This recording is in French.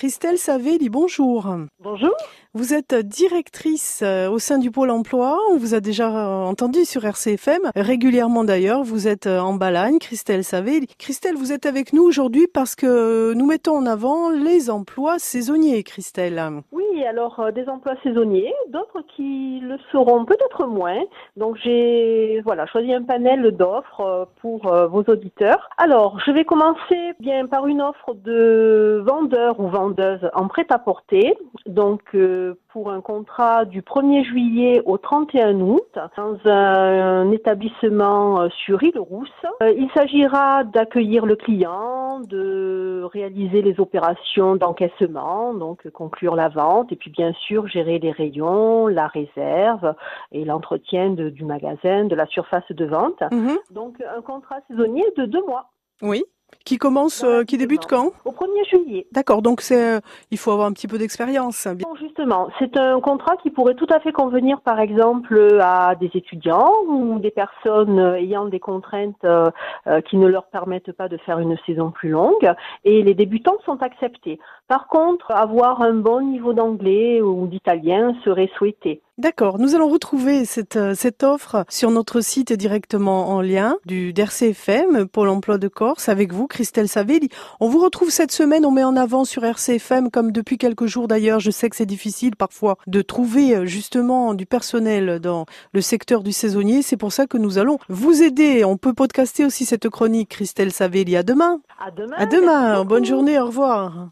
Christelle Savelli, bonjour. Bonjour. Vous êtes directrice euh, au sein du Pôle emploi. On vous a déjà euh, entendu sur RCFM, régulièrement d'ailleurs. Vous êtes euh, en Balagne, Christelle Savelli. Christelle, vous êtes avec nous aujourd'hui parce que nous mettons en avant les emplois saisonniers, Christelle. Oui, alors des emplois saisonniers, d'autres qui le seront peut-être moins. Donc j'ai voilà choisi un panel d'offres pour vos auditeurs. Alors je vais commencer bien par une offre de vendeur ou vendeuse en prêt-à-porter. Donc pour un contrat du 1er juillet au 31 août dans un, établissement euh, sur Île-Rousse. Euh, il s'agira d'accueillir le client, de réaliser les opérations d'encaissement, donc conclure la vente et puis bien sûr gérer les rayons, la réserve et l'entretien du magasin, de la surface de vente. Mhm. Donc un contrat saisonnier de deux mois. Oui. Qui commence, euh, qui débute quand Au 1er juillet. D'accord, donc c'est, euh, il faut avoir un petit peu d'expérience. justement, c'est un contrat qui pourrait tout à fait convenir, par exemple, à des étudiants ou des personnes ayant des contraintes euh, qui ne leur permettent pas de faire une saison plus longue. Et les débutants sont acceptés. Par contre, avoir un bon niveau d'anglais ou d'italien serait souhaité. D'accord, nous allons retrouver cette, euh, cette offre sur notre site directement en lien du d'RCFM, Pôle emploi de Corse, avec vous, Christelle Savelli. On vous retrouve cette semaine, on met en avant sur RCFM, comme depuis quelques jours d'ailleurs, je sais que c'est difficile parfois de trouver euh, justement du personnel dans le secteur du saisonnier, c'est pour ça que nous allons vous aider. On peut podcaster aussi cette chronique, Christelle Savelli. À demain. À demain. À demain. Bonne journée, au revoir.